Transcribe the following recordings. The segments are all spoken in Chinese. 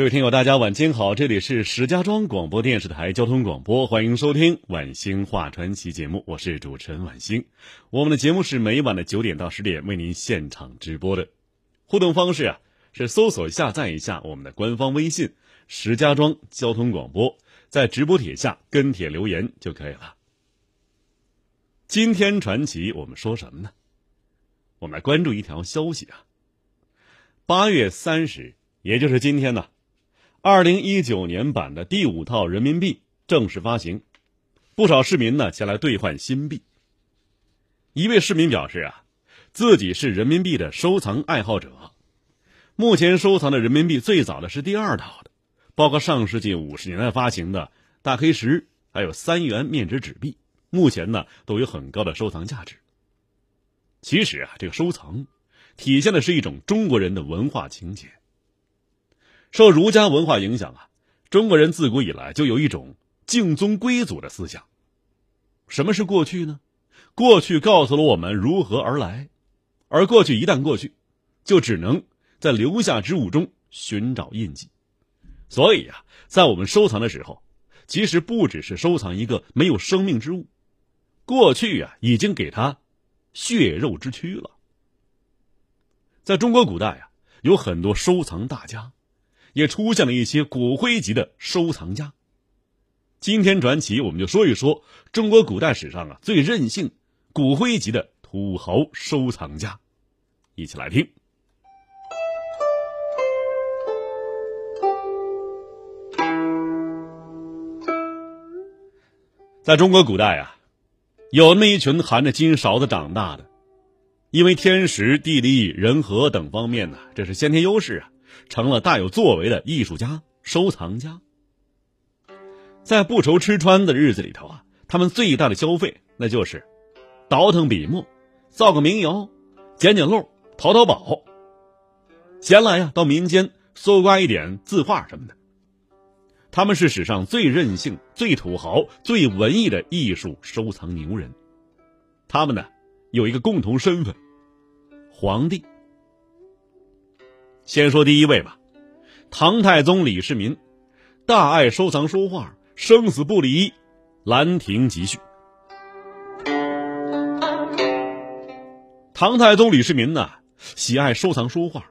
各位听友，大家晚间好，这里是石家庄广播电视台交通广播，欢迎收听《晚星话传奇》节目，我是主持人晚星。我们的节目是每晚的九点到十点为您现场直播的。互动方式啊，是搜索下载一下我们的官方微信“石家庄交通广播”，在直播帖下跟帖留言就可以了。今天传奇我们说什么呢？我们来关注一条消息啊，八月三十，也就是今天呢。二零一九年版的第五套人民币正式发行，不少市民呢前来兑换新币。一位市民表示啊，自己是人民币的收藏爱好者，目前收藏的人民币最早的是第二套的，包括上世纪五十年代发行的大黑石，还有三元面值纸币，目前呢都有很高的收藏价值。其实啊，这个收藏体现的是一种中国人的文化情结。受儒家文化影响啊，中国人自古以来就有一种敬宗归祖的思想。什么是过去呢？过去告诉了我们如何而来，而过去一旦过去，就只能在留下之物中寻找印记。所以啊，在我们收藏的时候，其实不只是收藏一个没有生命之物，过去啊已经给他血肉之躯了。在中国古代啊，有很多收藏大家。也出现了一些骨灰级的收藏家。今天传奇，我们就说一说中国古代史上啊最任性、骨灰级的土豪收藏家，一起来听。在中国古代啊，有那么一群含着金勺子长大的，因为天时、地利、人和等方面呢，这是先天优势啊。成了大有作为的艺术家、收藏家。在不愁吃穿的日子里头啊，他们最大的消费那就是倒腾笔墨，造个民谣，捡捡漏，淘淘宝。闲来呀，到民间搜刮一点字画什么的。他们是史上最任性、最土豪、最文艺的艺术收藏牛人。他们呢，有一个共同身份：皇帝。先说第一位吧，唐太宗李世民，大爱收藏书画，生死不离《兰亭集序》。唐太宗李世民呢，喜爱收藏书画，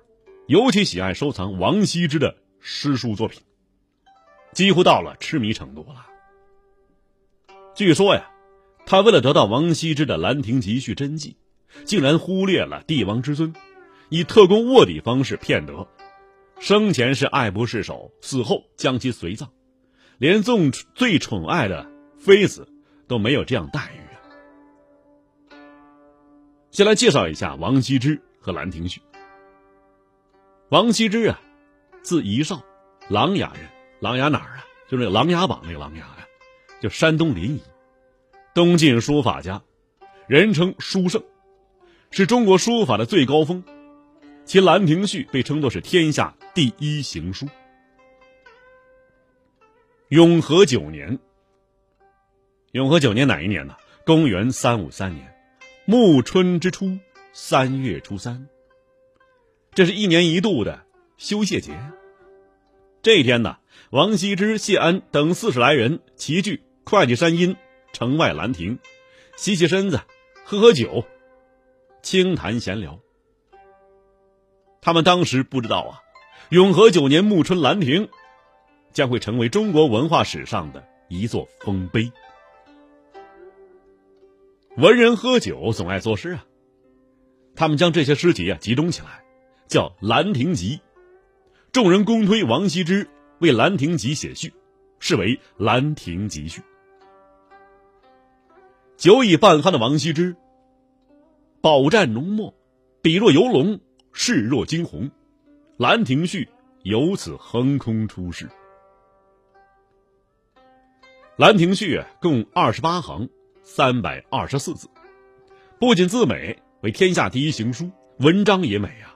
尤其喜爱收藏王羲之的诗书作品，几乎到了痴迷程度了。据说呀，他为了得到王羲之的《兰亭集序》真迹，竟然忽略了帝王之尊。以特工卧底方式骗得，生前是爱不释手，死后将其随葬，连纵最宠爱的妃子都没有这样待遇啊！先来介绍一下王羲之和《兰亭序》。王羲之啊，字宜少，琅琊人，琅琊哪儿啊？就是那个《琅琊榜》那个琅琊呀，就山东临沂，东晋书法家，人称书圣，是中国书法的最高峰。其《兰亭序》被称作是天下第一行书。永和九年，永和九年哪一年呢？公元三五三年，暮春之初，三月初三。这是一年一度的修谢节。这一天呢，王羲之、谢安等四十来人齐聚会稽山阴城外兰亭，洗洗身子，喝喝酒，轻谈闲聊。他们当时不知道啊，永和九年暮春兰亭将会成为中国文化史上的一座丰碑。文人喝酒总爱作诗啊，他们将这些诗集啊集中起来，叫《兰亭集》。众人公推王羲之为《兰亭集》写序，视为《兰亭集序》。酒已半酣的王羲之，饱蘸浓墨，笔若游龙。视若惊鸿，《兰亭序》由此横空出世。《兰亭序》共二十八行，三百二十四字，不仅字美，为天下第一行书，文章也美啊。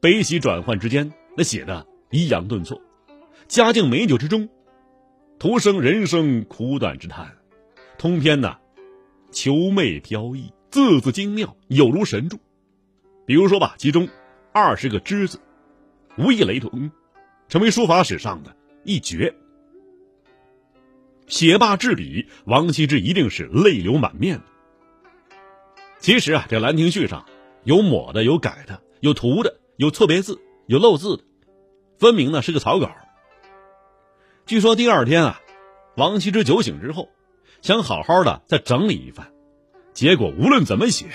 悲喜转换之间，那写的抑扬顿挫，佳境美酒之中，徒生人生苦短之叹。通篇呢，遒媚飘逸，字字精妙，有如神助。比如说吧，其中二十个之字，无一雷同，成为书法史上的一绝。写罢至笔，王羲之一定是泪流满面的。其实啊，这《兰亭序》上有抹的，有改的，有涂的，有错别字，有漏字的，分明呢是个草稿。据说第二天啊，王羲之酒醒之后，想好好的再整理一番，结果无论怎么写，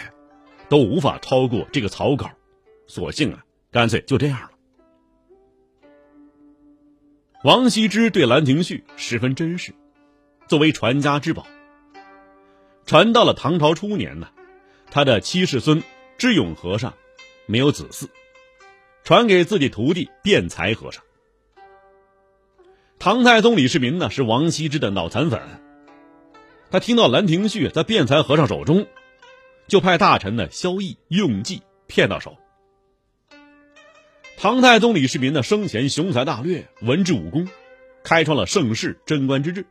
都无法超过这个草稿，索性啊，干脆就这样了。王羲之对《兰亭序》十分珍视。作为传家之宝，传到了唐朝初年呢，他的七世孙智勇和尚没有子嗣，传给自己徒弟辩才和尚。唐太宗李世民呢是王羲之的脑残粉，他听到《兰亭序》在辩才和尚手中，就派大臣呢萧绎用计骗到手。唐太宗李世民呢生前雄才大略，文治武功，开创了盛世贞观之治。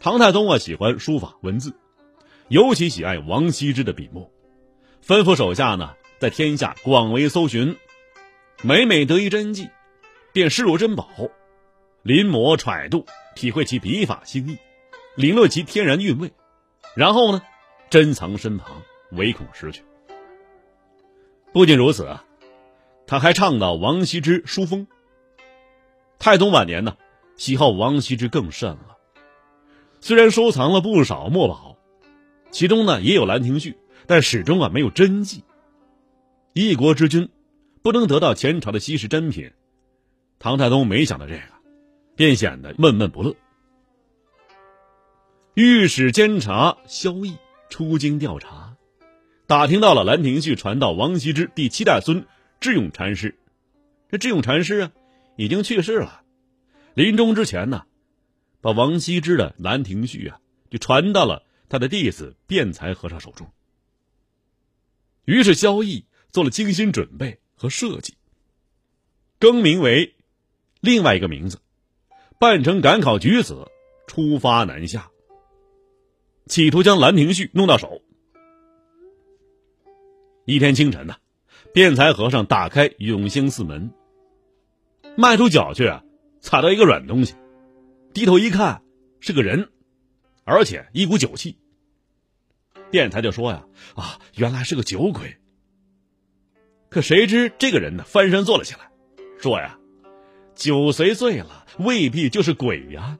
唐太宗啊，喜欢书法文字，尤其喜爱王羲之的笔墨，吩咐手下呢，在天下广为搜寻，每每得一真迹，便视若珍宝，临摹揣度，体会其笔法心意，领略其天然韵味，然后呢，珍藏身旁，唯恐失去。不仅如此，他还倡导王羲之书风。太宗晚年呢，喜好王羲之更甚了。虽然收藏了不少墨宝，其中呢也有《兰亭序》，但始终啊没有真迹。一国之君不能得到前朝的稀世珍品，唐太宗没想到这个，便显得闷闷不乐。御史监察萧绎出京调查，打听到了《兰亭序》传到王羲之第七代孙智勇禅师。这智勇禅师啊，已经去世了，临终之前呢。把王羲之的《兰亭序》啊，就传到了他的弟子辩才和尚手中。于是萧绎做了精心准备和设计，更名为另外一个名字，扮成赶考举子，出发南下，企图将《兰亭序》弄到手。一天清晨呢，辩才和尚打开永兴寺门，迈出脚去啊，踩到一个软东西。低头一看，是个人，而且一股酒气。辩才就说呀：“啊，原来是个酒鬼。”可谁知这个人呢，翻身坐了起来，说呀：“酒虽醉了，未必就是鬼呀。”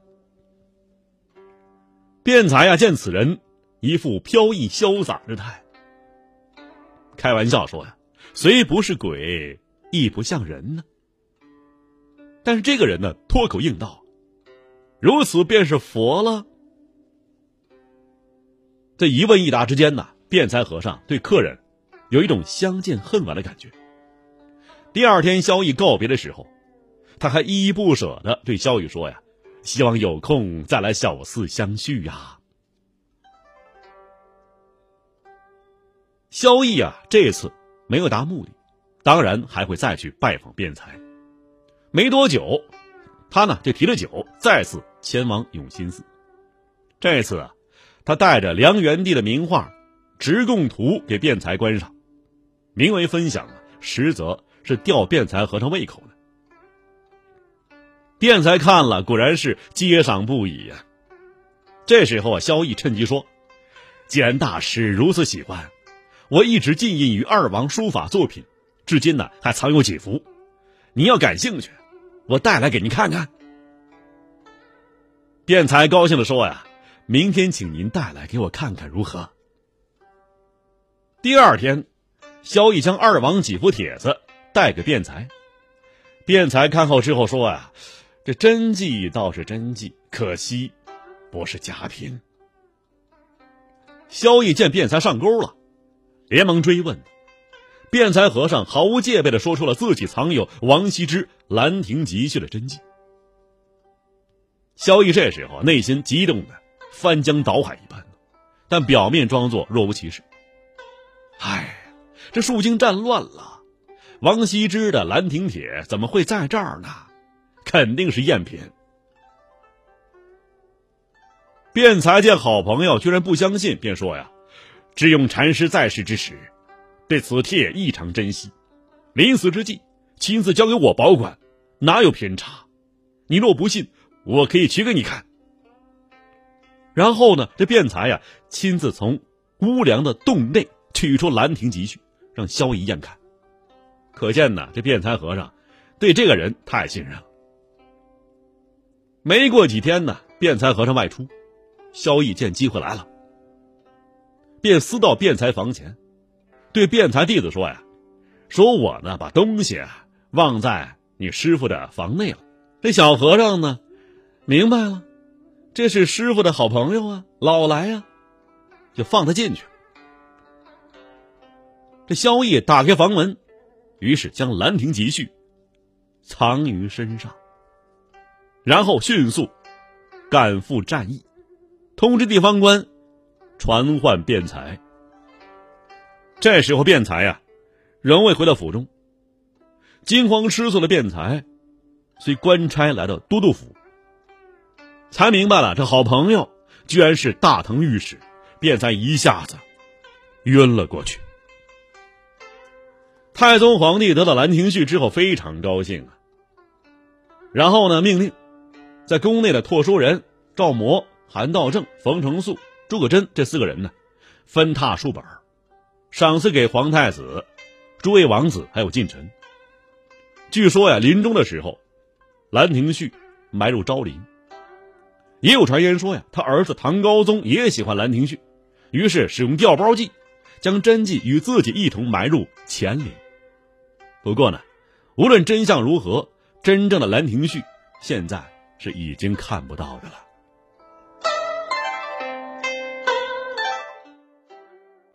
辩才呀，见此人一副飘逸潇洒之态，开玩笑说呀：“虽不是鬼，亦不像人呢。”但是这个人呢，脱口应道。如此便是佛了。这一问一答之间呢，辩才和尚对客人有一种相见恨晚的感觉。第二天萧逸告别的时候，他还依依不舍的对萧雨说：“呀，希望有空再来小寺相叙呀。”萧逸啊，这次没有达目的，当然还会再去拜访辩才。没多久。他呢就提着酒，再次前往永兴寺。这次啊，他带着梁元帝的名画《直贡图》给辩才观赏，名为分享，实则是吊辩才和尚胃口的。辩才看了，果然是接赏不已呀。这时候啊，萧逸趁机说：“既然大师如此喜欢，我一直浸印于二王书法作品，至今呢还藏有几幅，您要感兴趣。”我带来给您看看。辩才高兴的说：“呀，明天请您带来给我看看如何？”第二天，萧逸将二王几幅帖子带给辩才。辩才看后之后说：“呀，这真迹倒是真迹，可惜不是假品。”萧绎见辩才上钩了，连忙追问：“辩才和尚毫无戒备的说出了自己藏有王羲之《兰亭集序》的真迹。萧逸这时候内心激动的翻江倒海一般，但表面装作若无其事。哎，这树精战乱了，王羲之的《兰亭帖》怎么会在这儿呢？肯定是赝品。辩才见好朋友居然不相信，便说呀：“智勇禅师在世之时，对此帖异常珍惜，临死之际亲自交给我保管，哪有偏差？你若不信。”我可以取给你看。然后呢，这辩才呀，亲自从屋梁的洞内取出《兰亭集序》，让萧逸验看。可见呢，这辩才和尚对这个人太信任了。没过几天呢，辩才和尚外出，萧逸见机会来了，便私到辩才房前，对辩才弟子说呀：“说我呢，把东西啊忘在你师傅的房内了。这小和尚呢？”明白了，这是师傅的好朋友啊，老来呀，就放他进去。这萧逸打开房门，于是将《兰亭集序》藏于身上，然后迅速赶赴战役，通知地方官传唤辩才。这时候，辩才呀，仍未回到府中。惊慌失措的辩才，随官差来到都督府。才明白了，这好朋友居然是大唐御史，便才一下子晕了过去。太宗皇帝得到《兰亭序》之后非常高兴啊，然后呢，命令在宫内的拓书人赵模、韩道正、冯承素、诸葛真这四个人呢，分拓数本，赏赐给皇太子、诸位王子还有近臣。据说呀，临终的时候，《兰亭序》埋入昭陵。也有传言说呀，他儿子唐高宗也喜欢《兰亭序》，于是使用调包计，将真迹与自己一同埋入乾陵。不过呢，无论真相如何，真正的《兰亭序》现在是已经看不到的了。